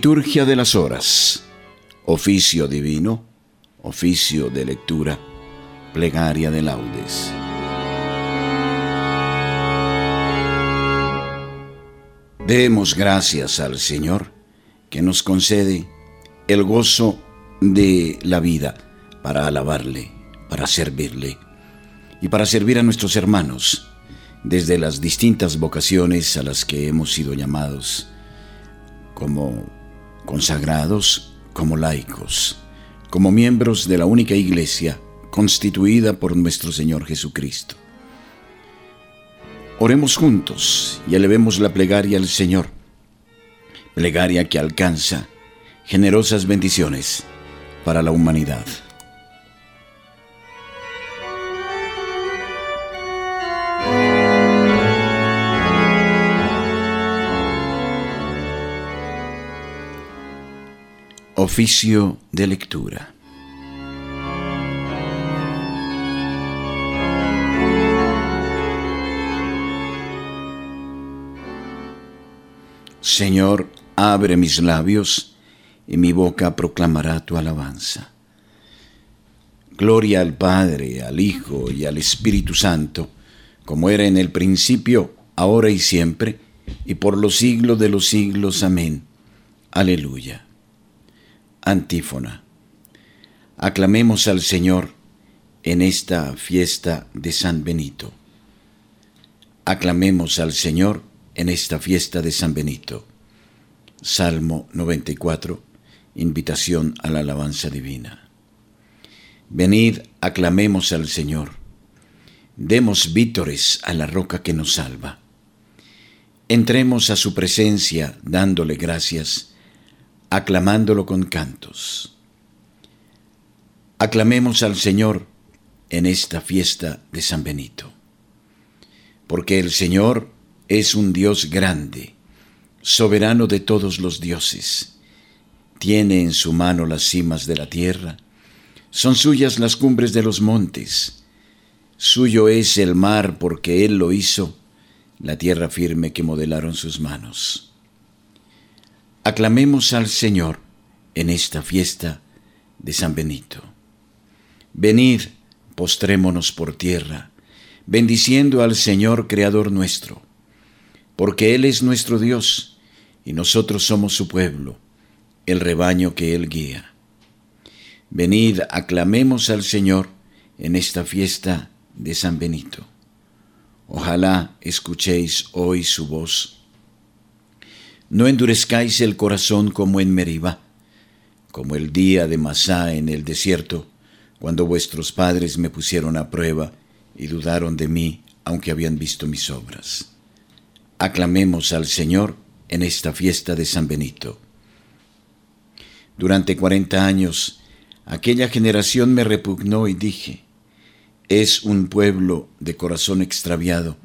Liturgia de las Horas. Oficio divino. Oficio de lectura. Plegaria de laudes. Demos gracias al Señor que nos concede el gozo de la vida para alabarle, para servirle y para servir a nuestros hermanos desde las distintas vocaciones a las que hemos sido llamados, como consagrados, como laicos, como miembros de la única iglesia constituida por nuestro Señor Jesucristo. Oremos juntos y elevemos la plegaria al Señor, plegaria que alcanza generosas bendiciones para la humanidad. Oficio de lectura. Señor, abre mis labios y mi boca proclamará tu alabanza. Gloria al Padre, al Hijo y al Espíritu Santo, como era en el principio, ahora y siempre, y por los siglos de los siglos. Amén. Aleluya. Antífona. Aclamemos al Señor en esta fiesta de San Benito. Aclamemos al Señor en esta fiesta de San Benito. Salmo 94, invitación a la alabanza divina. Venid, aclamemos al Señor. Demos vítores a la roca que nos salva. Entremos a su presencia dándole gracias aclamándolo con cantos. Aclamemos al Señor en esta fiesta de San Benito, porque el Señor es un Dios grande, soberano de todos los dioses. Tiene en su mano las cimas de la tierra, son suyas las cumbres de los montes, suyo es el mar porque Él lo hizo, la tierra firme que modelaron sus manos. Aclamemos al Señor en esta fiesta de San Benito. Venid, postrémonos por tierra, bendiciendo al Señor Creador nuestro, porque Él es nuestro Dios y nosotros somos su pueblo, el rebaño que Él guía. Venid, aclamemos al Señor en esta fiesta de San Benito. Ojalá escuchéis hoy su voz no endurezcáis el corazón como en Meriba, como el día de Masá en el desierto, cuando vuestros padres me pusieron a prueba y dudaron de mí, aunque habían visto mis obras. Aclamemos al Señor en esta fiesta de San Benito. Durante cuarenta años, aquella generación me repugnó y dije, es un pueblo de corazón extraviado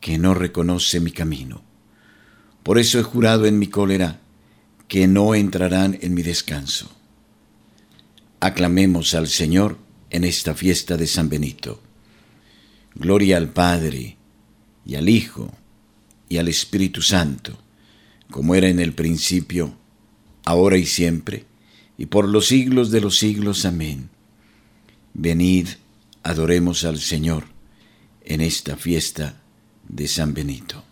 que no reconoce mi camino. Por eso he jurado en mi cólera que no entrarán en mi descanso. Aclamemos al Señor en esta fiesta de San Benito. Gloria al Padre, y al Hijo, y al Espíritu Santo, como era en el principio, ahora y siempre, y por los siglos de los siglos. Amén. Venid, adoremos al Señor en esta fiesta de San Benito.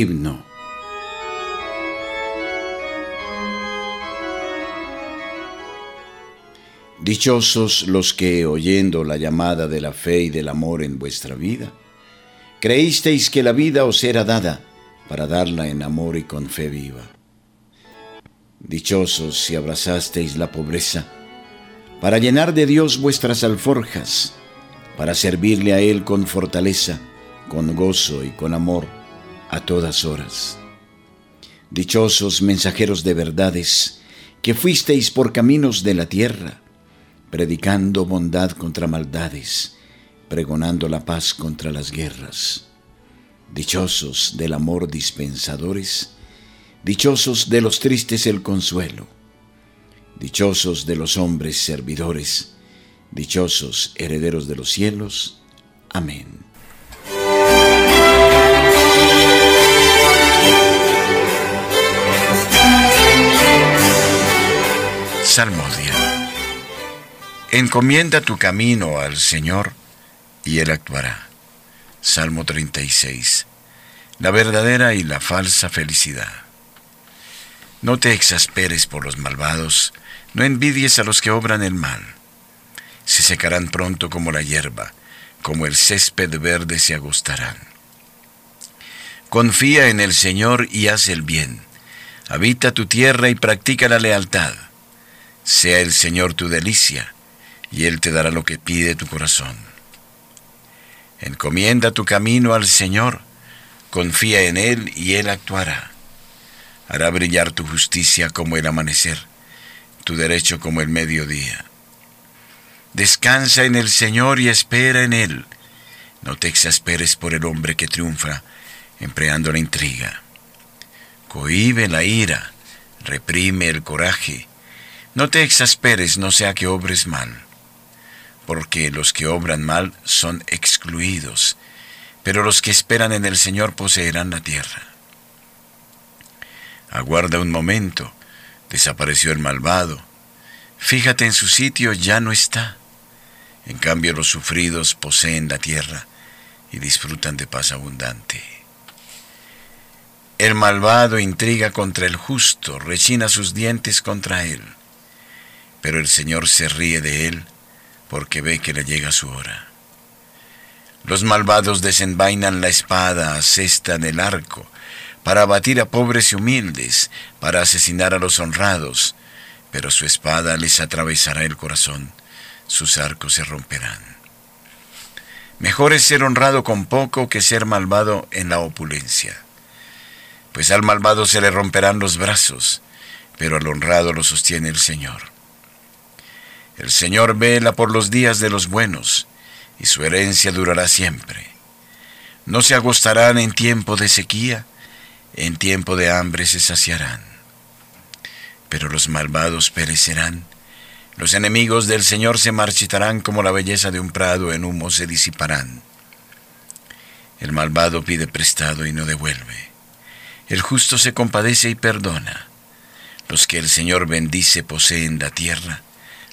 Himno. Dichosos los que, oyendo la llamada de la fe y del amor en vuestra vida, creísteis que la vida os era dada para darla en amor y con fe viva. Dichosos si abrazasteis la pobreza, para llenar de Dios vuestras alforjas, para servirle a Él con fortaleza, con gozo y con amor a todas horas. Dichosos mensajeros de verdades, que fuisteis por caminos de la tierra, predicando bondad contra maldades, pregonando la paz contra las guerras. Dichosos del amor dispensadores, dichosos de los tristes el consuelo. Dichosos de los hombres servidores, dichosos herederos de los cielos. Amén. Salmodia. Encomienda tu camino al Señor y Él actuará. Salmo 36. La verdadera y la falsa felicidad. No te exasperes por los malvados, no envidies a los que obran el mal. Se secarán pronto como la hierba, como el césped verde se agostarán. Confía en el Señor y haz el bien. Habita tu tierra y practica la lealtad. Sea el Señor tu delicia, y Él te dará lo que pide tu corazón. Encomienda tu camino al Señor, confía en Él y Él actuará. Hará brillar tu justicia como el amanecer, tu derecho como el mediodía. Descansa en el Señor y espera en Él. No te exasperes por el hombre que triunfa, empleando la intriga. Cohibe la ira, reprime el coraje. No te exasperes, no sea que obres mal porque los que obran mal son excluidos, pero los que esperan en el Señor poseerán la tierra. Aguarda un momento, desapareció el malvado, fíjate en su sitio, ya no está. En cambio los sufridos poseen la tierra y disfrutan de paz abundante. El malvado intriga contra el justo, rechina sus dientes contra él, pero el Señor se ríe de él porque ve que le llega su hora. Los malvados desenvainan la espada, asestan el arco, para abatir a pobres y humildes, para asesinar a los honrados, pero su espada les atravesará el corazón, sus arcos se romperán. Mejor es ser honrado con poco que ser malvado en la opulencia, pues al malvado se le romperán los brazos, pero al honrado lo sostiene el Señor. El Señor vela por los días de los buenos, y su herencia durará siempre. No se agostarán en tiempo de sequía, en tiempo de hambre se saciarán. Pero los malvados perecerán, los enemigos del Señor se marchitarán como la belleza de un prado en humo se disiparán. El malvado pide prestado y no devuelve. El justo se compadece y perdona. Los que el Señor bendice poseen la tierra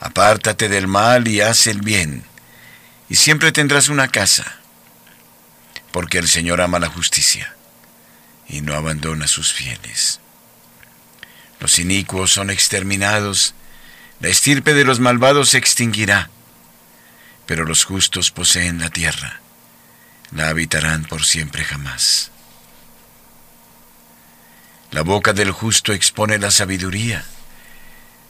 Apártate del mal y haz el bien, y siempre tendrás una casa, porque el Señor ama la justicia y no abandona sus fieles. Los inicuos son exterminados, la estirpe de los malvados se extinguirá, pero los justos poseen la tierra, la habitarán por siempre jamás. La boca del justo expone la sabiduría,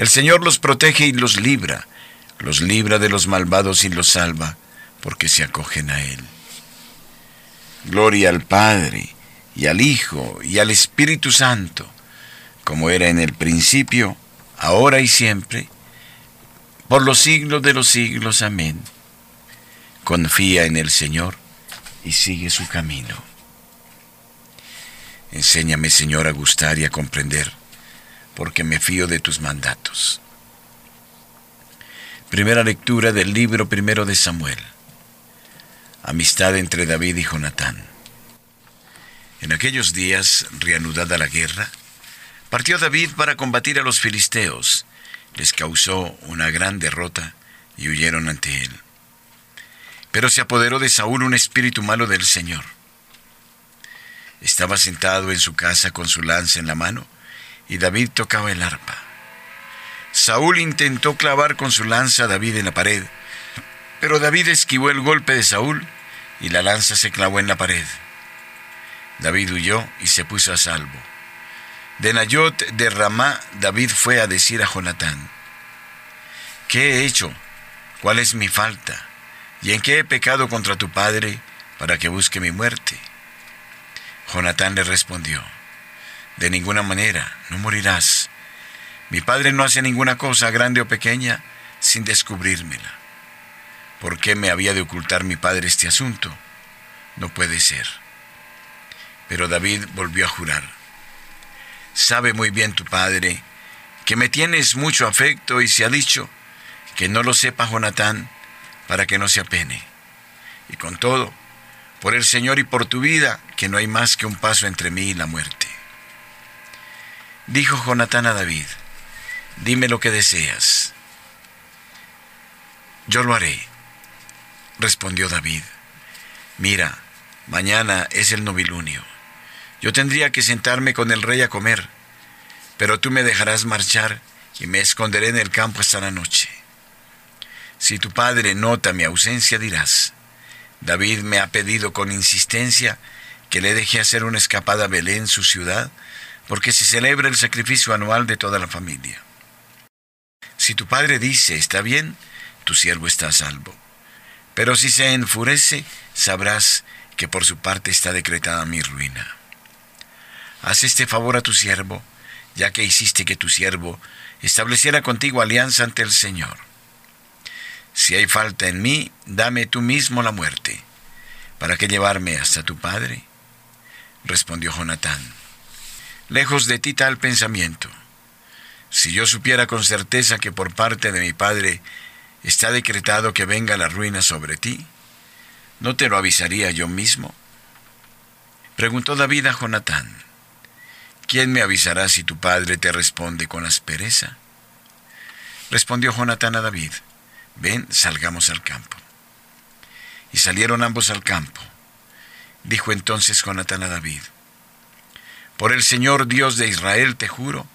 El Señor los protege y los libra, los libra de los malvados y los salva, porque se acogen a Él. Gloria al Padre, y al Hijo, y al Espíritu Santo, como era en el principio, ahora y siempre, por los siglos de los siglos. Amén. Confía en el Señor y sigue su camino. Enséñame, Señor, a gustar y a comprender, porque me fío de tus mandatos. Primera lectura del libro primero de Samuel. Amistad entre David y Jonatán. En aquellos días, reanudada la guerra, partió David para combatir a los filisteos les causó una gran derrota y huyeron ante él. Pero se apoderó de Saúl un espíritu malo del Señor. Estaba sentado en su casa con su lanza en la mano y David tocaba el arpa. Saúl intentó clavar con su lanza a David en la pared, pero David esquivó el golpe de Saúl y la lanza se clavó en la pared. David huyó y se puso a salvo. De Nayot de Ramá, David fue a decir a Jonatán, ¿qué he hecho? ¿Cuál es mi falta? ¿Y en qué he pecado contra tu padre para que busque mi muerte? Jonatán le respondió, de ninguna manera, no morirás. Mi padre no hace ninguna cosa, grande o pequeña, sin descubrírmela. ¿Por qué me había de ocultar mi padre este asunto? No puede ser. Pero David volvió a jurar Sabe muy bien tu padre que me tienes mucho afecto y se ha dicho que no lo sepa Jonatán para que no se apene. Y con todo, por el Señor y por tu vida, que no hay más que un paso entre mí y la muerte. Dijo Jonatán a David, dime lo que deseas. Yo lo haré. Respondió David, mira, mañana es el novilunio yo tendría que sentarme con el rey a comer, pero tú me dejarás marchar y me esconderé en el campo hasta la noche. Si tu padre nota mi ausencia, dirás, David me ha pedido con insistencia que le deje hacer una escapada a Belén, su ciudad, porque se celebra el sacrificio anual de toda la familia. Si tu padre dice, está bien, tu siervo está a salvo. Pero si se enfurece, sabrás que por su parte está decretada mi ruina. Haz este favor a tu siervo, ya que hiciste que tu siervo estableciera contigo alianza ante el Señor. Si hay falta en mí, dame tú mismo la muerte. ¿Para qué llevarme hasta tu padre? Respondió Jonatán. Lejos de ti tal pensamiento. Si yo supiera con certeza que por parte de mi padre está decretado que venga la ruina sobre ti, ¿no te lo avisaría yo mismo? Preguntó David a Jonatán. ¿quién me avisará si tu padre te responde con aspereza? Respondió Jonatán a David, ven, salgamos al campo. Y salieron ambos al campo. Dijo entonces Jonatán a David, por el Señor Dios de Israel te juro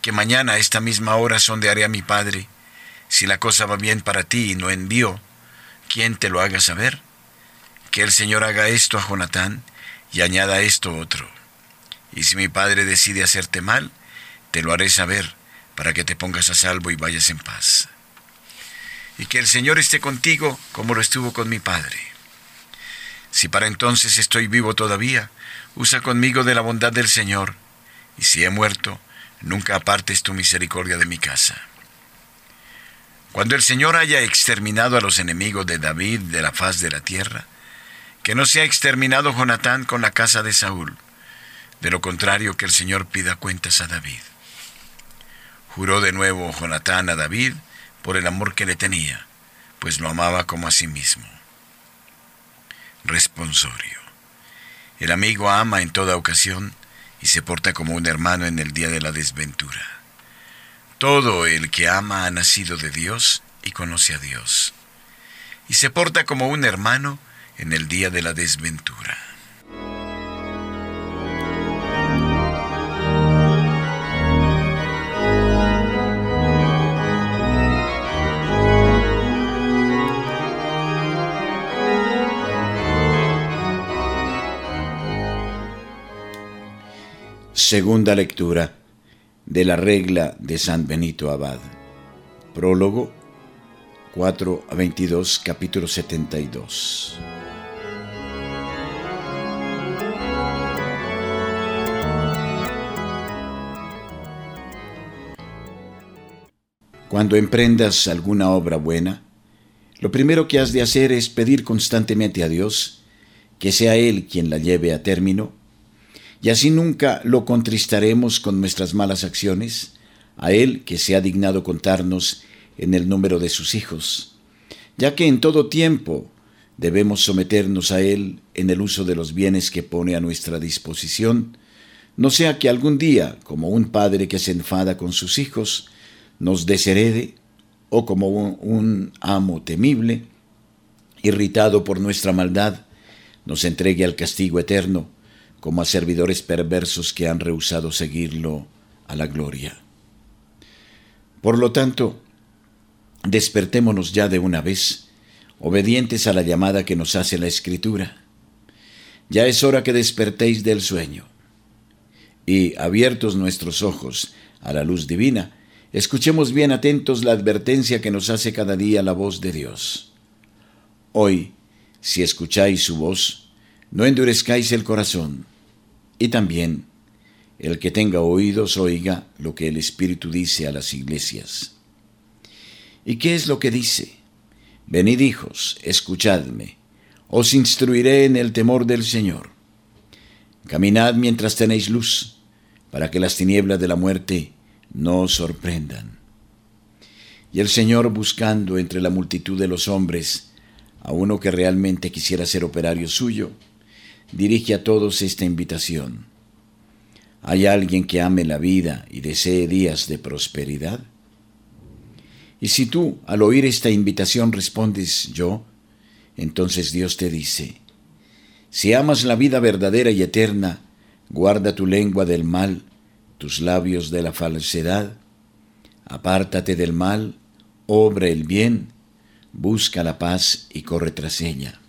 que mañana a esta misma hora sondearé a mi padre. Si la cosa va bien para ti y no envío, ¿quién te lo haga saber? Que el Señor haga esto a Jonatán y añada esto otro y si mi padre decide hacerte mal, te lo haré saber para que te pongas a salvo y vayas en paz. Y que el Señor esté contigo como lo estuvo con mi padre. Si para entonces estoy vivo todavía, usa conmigo de la bondad del Señor, y si he muerto, nunca apartes tu misericordia de mi casa. Cuando el Señor haya exterminado a los enemigos de David de la faz de la tierra, que no sea exterminado Jonatán con la casa de Saúl, de lo contrario, que el Señor pida cuentas a David. Juró de nuevo Jonatán a David por el amor que le tenía, pues lo amaba como a sí mismo. Responsorio. El amigo ama en toda ocasión y se porta como un hermano en el día de la desventura. Todo el que ama ha nacido de Dios y conoce a Dios, y se porta como un hermano en el día de la desventura. Segunda lectura de la regla de San Benito Abad. Prólogo 4 a 22, capítulo 72. Cuando emprendas alguna obra buena, lo primero que has de hacer es pedir constantemente a Dios que sea Él quien la lleve a término, y así nunca lo contristaremos con nuestras malas acciones, a Él que se ha dignado contarnos en el número de sus hijos, ya que en todo tiempo debemos someternos a Él en el uso de los bienes que pone a nuestra disposición, no sea que algún día, como un padre que se enfada con sus hijos, nos desherede, o como un, amo temible, irritado por nuestra maldad, nos entregue al castigo eterno, como a servidores perversos que han rehusado seguirlo a la gloria. Por lo tanto, despertémonos ya de una vez, obedientes a la llamada que nos hace la Escritura. Ya es hora que despertéis del sueño. Y, abiertos nuestros ojos a la luz divina, escuchemos bien atentos la advertencia que nos hace cada día la voz de Dios. Hoy, si escucháis su voz, no endurezcáis el corazón. Y también, el que tenga oídos oiga lo que el Espíritu dice a las iglesias. ¿Y qué es lo que dice? Venid hijos, escuchadme, os instruiré en el temor del Señor. Caminad mientras tenéis luz, para que las tinieblas de la muerte no os sorprendan. Y el Señor, buscando entre la multitud de los hombres a uno que realmente quisiera ser operario suyo, dirige a todos esta invitación. ¿Hay alguien que ame la vida y desee días de prosperidad? Y si tú, al oír esta invitación, respondes yo, entonces Dios te dice, si amas la vida verdadera y eterna, guarda tu lengua del mal, tus labios de la falsedad, apártate del mal, obra el bien, busca la paz y corre tras ella.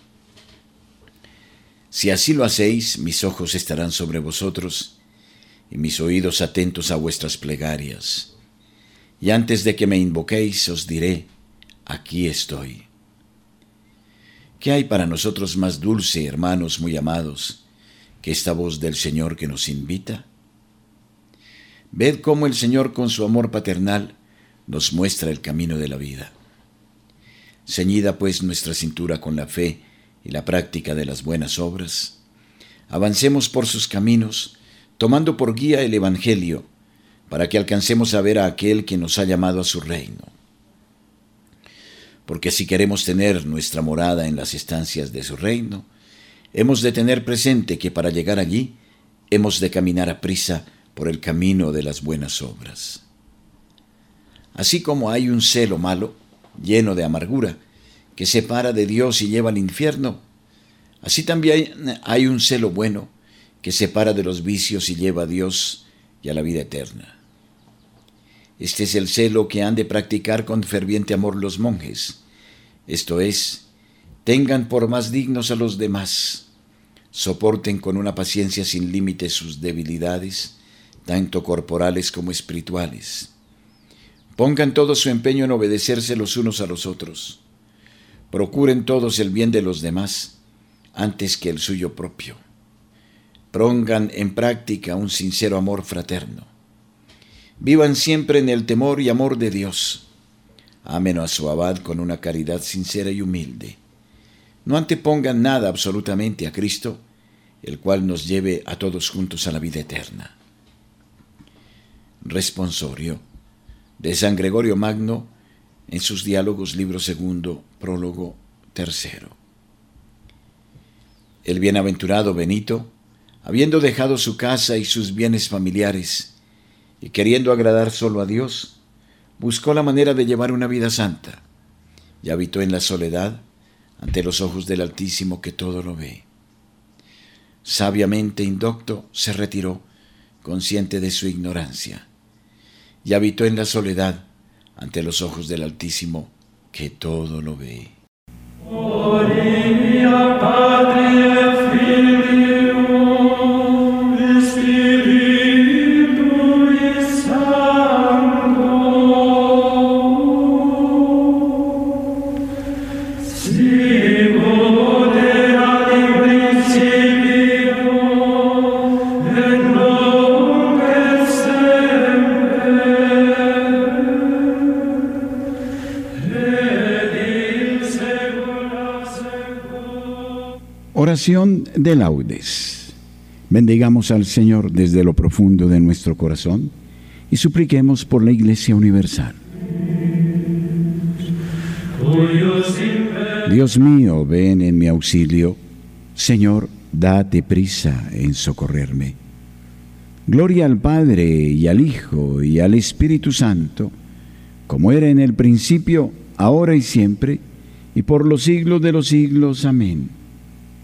Si así lo hacéis, mis ojos estarán sobre vosotros y mis oídos atentos a vuestras plegarias. Y antes de que me invoquéis os diré, aquí estoy. ¿Qué hay para nosotros más dulce, hermanos muy amados, que esta voz del Señor que nos invita? Ved cómo el Señor con su amor paternal nos muestra el camino de la vida. Ceñida pues nuestra cintura con la fe y la práctica de las buenas obras, avancemos por sus caminos, tomando por guía el Evangelio, para que alcancemos a ver a aquel que nos ha llamado a su reino. Porque si queremos tener nuestra morada en las estancias de su reino, hemos de tener presente que para llegar allí hemos de caminar a prisa por el camino de las buenas obras. Así como hay un celo malo, lleno de amargura, que separa de Dios y lleva al infierno, así también hay un celo bueno que separa de los vicios y lleva a Dios y a la vida eterna. Este es el celo que han de practicar con ferviente amor los monjes, esto es, tengan por más dignos a los demás, soporten con una paciencia sin límites sus debilidades, tanto corporales como espirituales Pongan todo su empeño en obedecerse los unos a los otros. Procuren todos el bien de los demás antes que el suyo propio. Pongan en práctica un sincero amor fraterno. Vivan siempre en el temor y amor de Dios. Amen a su abad con una caridad sincera y humilde. No antepongan nada absolutamente a Cristo, el cual nos lleve a todos juntos a la vida eterna. Responsorio de San Gregorio Magno en sus diálogos libro segundo, prólogo tercero. El bienaventurado Benito, habiendo dejado su casa y sus bienes familiares, y queriendo agradar solo a Dios, buscó la manera de llevar una vida santa, y habitó en la soledad ante los ojos del Altísimo que todo lo ve. Sabiamente indocto se retiró, consciente de su ignorancia y habitó en la soledad ante los ojos del Altísimo que todo lo ve. De laudes. Bendigamos al Señor desde lo profundo de nuestro corazón y supliquemos por la Iglesia Universal. Dios mío, ven en mi auxilio. Señor, date prisa en socorrerme. Gloria al Padre y al Hijo y al Espíritu Santo, como era en el principio, ahora y siempre, y por los siglos de los siglos. Amén.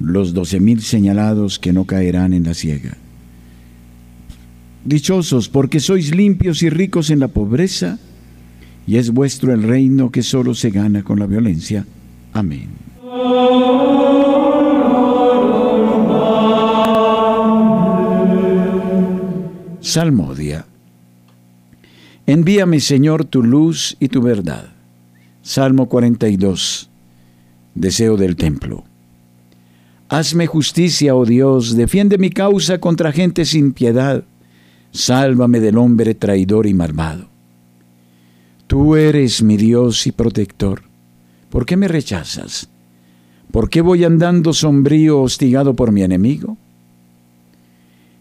los doce mil señalados que no caerán en la ciega. Dichosos porque sois limpios y ricos en la pobreza, y es vuestro el reino que solo se gana con la violencia. Amén. Salmodia. Envíame, Señor, tu luz y tu verdad. Salmo 42. Deseo del templo. Hazme justicia, oh Dios, defiende mi causa contra gente sin piedad. Sálvame del hombre traidor y malvado. Tú eres mi Dios y protector. ¿Por qué me rechazas? ¿Por qué voy andando sombrío, hostigado por mi enemigo?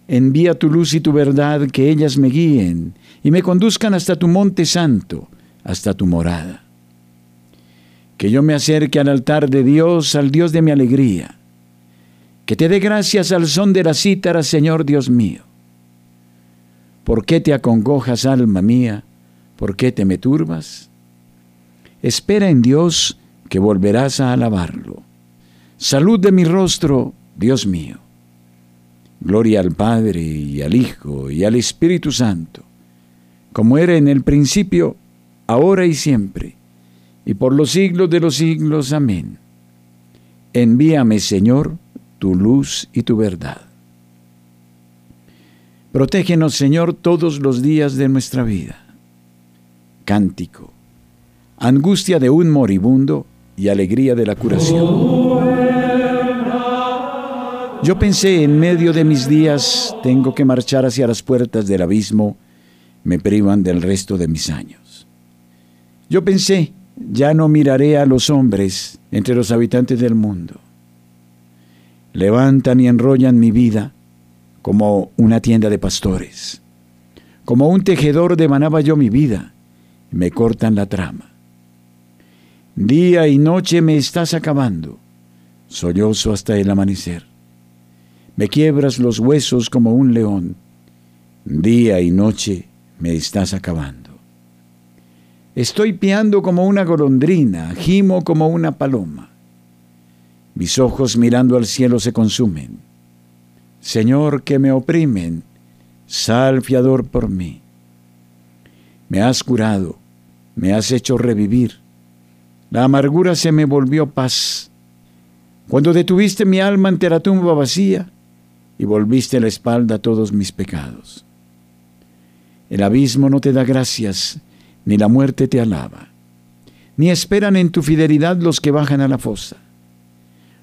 Envía tu luz y tu verdad, que ellas me guíen y me conduzcan hasta tu monte santo, hasta tu morada. Que yo me acerque al altar de Dios, al Dios de mi alegría. Que te dé gracias al son de la cítara, Señor Dios mío. ¿Por qué te acongojas, alma mía? ¿Por qué te me turbas? Espera en Dios que volverás a alabarlo. Salud de mi rostro, Dios mío. Gloria al Padre y al Hijo y al Espíritu Santo, como era en el principio, ahora y siempre, y por los siglos de los siglos. Amén. Envíame, Señor, tu luz y tu verdad. Protégenos, Señor, todos los días de nuestra vida. Cántico. Angustia de un moribundo y alegría de la curación. Yo pensé, en medio de mis días, tengo que marchar hacia las puertas del abismo, me privan del resto de mis años. Yo pensé, ya no miraré a los hombres entre los habitantes del mundo. Levantan y enrollan mi vida como una tienda de pastores. Como un tejedor devanaba yo mi vida, me cortan la trama. Día y noche me estás acabando, sollozo hasta el amanecer me quiebras los huesos como un león. Día y noche me estás acabando. Estoy piando como una golondrina, gimo como una paloma. Mis ojos mirando al cielo se consumen. Señor, que me oprimen, sal fiador por mí. Me has curado, me has hecho revivir. La amargura se me volvió paz. Cuando detuviste mi alma ante la tumba vacía, y volviste la espalda a todos mis pecados. El abismo no te da gracias, ni la muerte te alaba, ni esperan en tu fidelidad los que bajan a la fosa.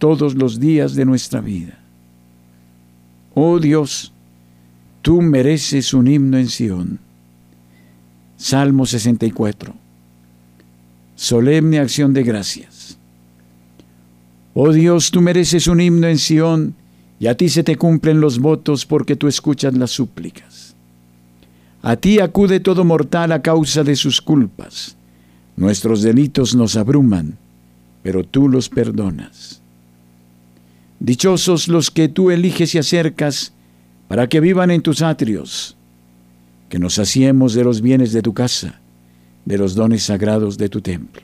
todos los días de nuestra vida. Oh Dios, tú mereces un himno en Sión. Salmo 64. Solemne acción de gracias. Oh Dios, tú mereces un himno en Sión y a ti se te cumplen los votos porque tú escuchas las súplicas. A ti acude todo mortal a causa de sus culpas. Nuestros delitos nos abruman, pero tú los perdonas. Dichosos los que tú eliges y acercas para que vivan en tus atrios, que nos saciemos de los bienes de tu casa, de los dones sagrados de tu templo.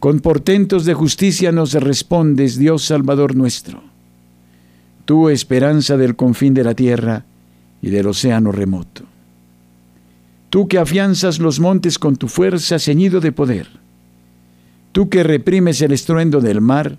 Con portentos de justicia nos respondes, Dios Salvador nuestro. Tú, esperanza del confín de la tierra y del océano remoto. Tú que afianzas los montes con tu fuerza ceñido de poder. Tú que reprimes el estruendo del mar,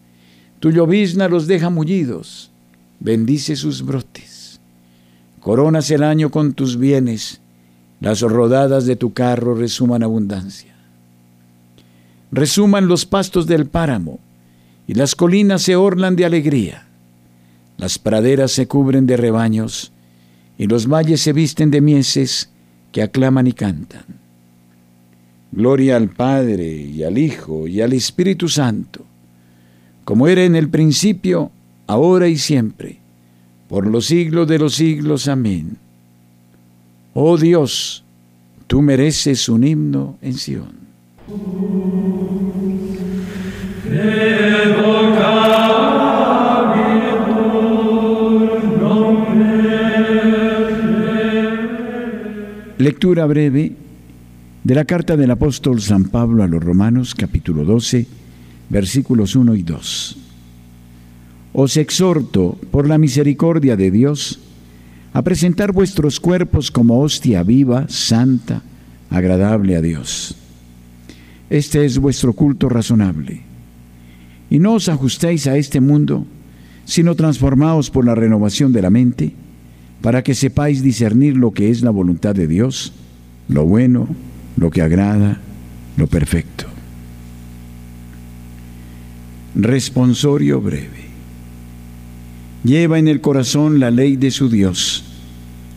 Tu llovizna los deja mullidos, bendice sus brotes. Coronas el año con tus bienes, las rodadas de tu carro resuman abundancia resuman los pastos del páramo, y las colinas se orlan de alegría. Las praderas se cubren de rebaños, y los valles se visten de mieses que aclaman y cantan. Gloria al Padre, y al Hijo, y al Espíritu Santo, como era en el principio, ahora y siempre, por los siglos de los siglos. Amén. Oh Dios, tú mereces un himno en Sión. Lectura breve de la carta del apóstol San Pablo a los Romanos capítulo 12 versículos 1 y 2. Os exhorto por la misericordia de Dios a presentar vuestros cuerpos como hostia viva, santa, agradable a Dios este es vuestro culto razonable. Y no os ajustéis a este mundo, sino transformaos por la renovación de la mente, para que sepáis discernir lo que es la voluntad de Dios, lo bueno, lo que agrada, lo perfecto. Responsorio breve. Lleva en el corazón la ley de su Dios.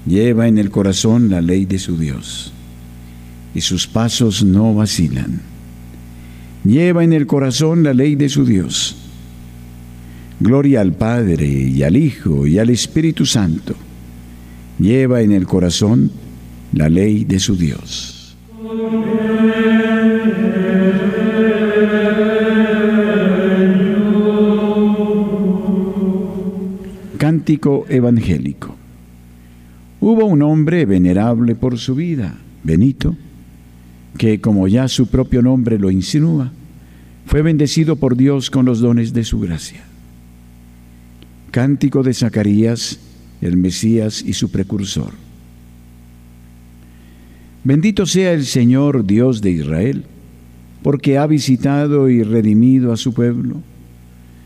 Lleva en el corazón la ley de su Dios. Y sus pasos no vacilan lleva en el corazón la ley de su Dios. Gloria al Padre y al Hijo y al Espíritu Santo. Lleva en el corazón la ley de su Dios. Cántico evangélico. Hubo un hombre venerable por su vida, Benito, que, como ya su propio nombre lo insinúa, fue bendecido por Dios con los dones de su gracia. Cántico de Zacarías, el Mesías y su precursor. Bendito sea el Señor Dios de Israel, porque ha visitado y redimido a su pueblo,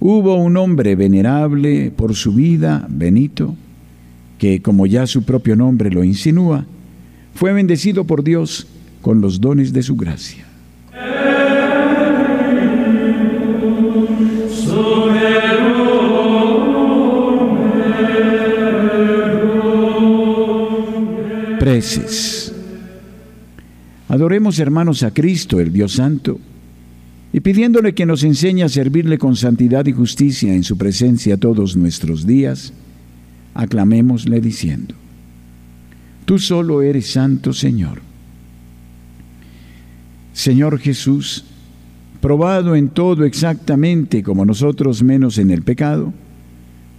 Hubo un hombre venerable por su vida, Benito, que, como ya su propio nombre lo insinúa, fue bendecido por Dios con los dones de su gracia. Preces. Adoremos hermanos a Cristo, el Dios Santo, y pidiéndole que nos enseñe a servirle con santidad y justicia en su presencia todos nuestros días, aclamémosle diciendo, Tú solo eres santo, Señor. Señor Jesús, probado en todo exactamente como nosotros menos en el pecado,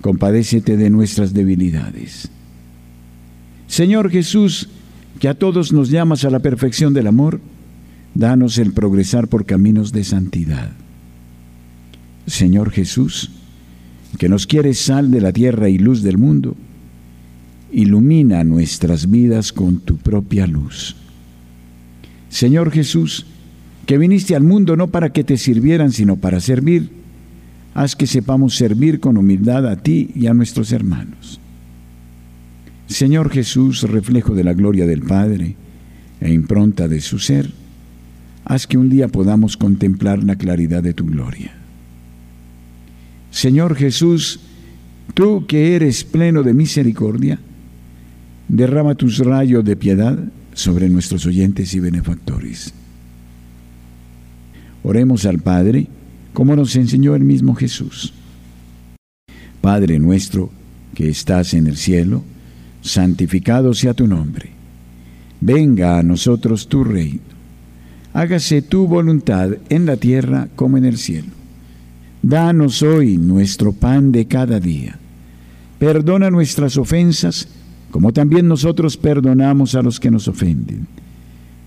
compadécete de nuestras debilidades. Señor Jesús, que a todos nos llamas a la perfección del amor, danos el progresar por caminos de santidad. Señor Jesús, que nos quieres sal de la tierra y luz del mundo, ilumina nuestras vidas con tu propia luz. Señor Jesús, que viniste al mundo no para que te sirvieran, sino para servir, haz que sepamos servir con humildad a ti y a nuestros hermanos. Señor Jesús, reflejo de la gloria del Padre e impronta de su ser, haz que un día podamos contemplar la claridad de tu gloria. Señor Jesús, tú que eres pleno de misericordia, derrama tus rayos de piedad sobre nuestros oyentes y benefactores. Oremos al Padre, como nos enseñó el mismo Jesús. Padre nuestro, que estás en el cielo, santificado sea tu nombre. Venga a nosotros tu reino. Hágase tu voluntad en la tierra como en el cielo. Danos hoy nuestro pan de cada día. Perdona nuestras ofensas, como también nosotros perdonamos a los que nos ofenden.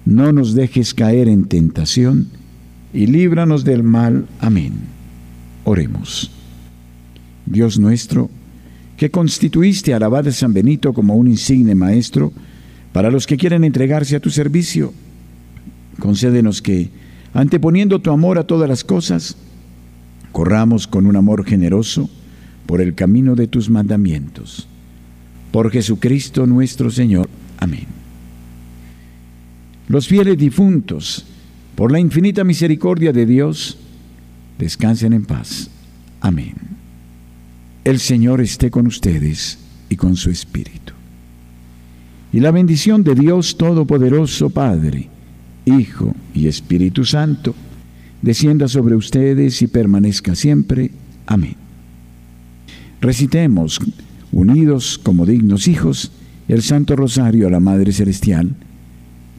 No nos dejes caer en tentación, y líbranos del mal. Amén. Oremos. Dios nuestro, que constituiste a la de San Benito como un insigne maestro para los que quieren entregarse a tu servicio, concédenos que, anteponiendo tu amor a todas las cosas, corramos con un amor generoso por el camino de tus mandamientos. Por Jesucristo nuestro Señor. Amén. Los fieles difuntos, por la infinita misericordia de Dios, descansen en paz. Amén. El Señor esté con ustedes y con su Espíritu. Y la bendición de Dios Todopoderoso, Padre, Hijo y Espíritu Santo, descienda sobre ustedes y permanezca siempre. Amén. Recitemos, unidos como dignos hijos, el Santo Rosario a la Madre Celestial,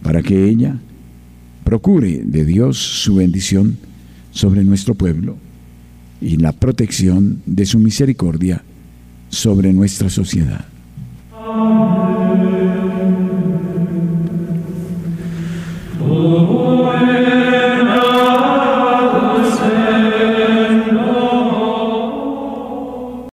para que ella, procure de Dios su bendición sobre nuestro pueblo y la protección de su misericordia sobre nuestra sociedad.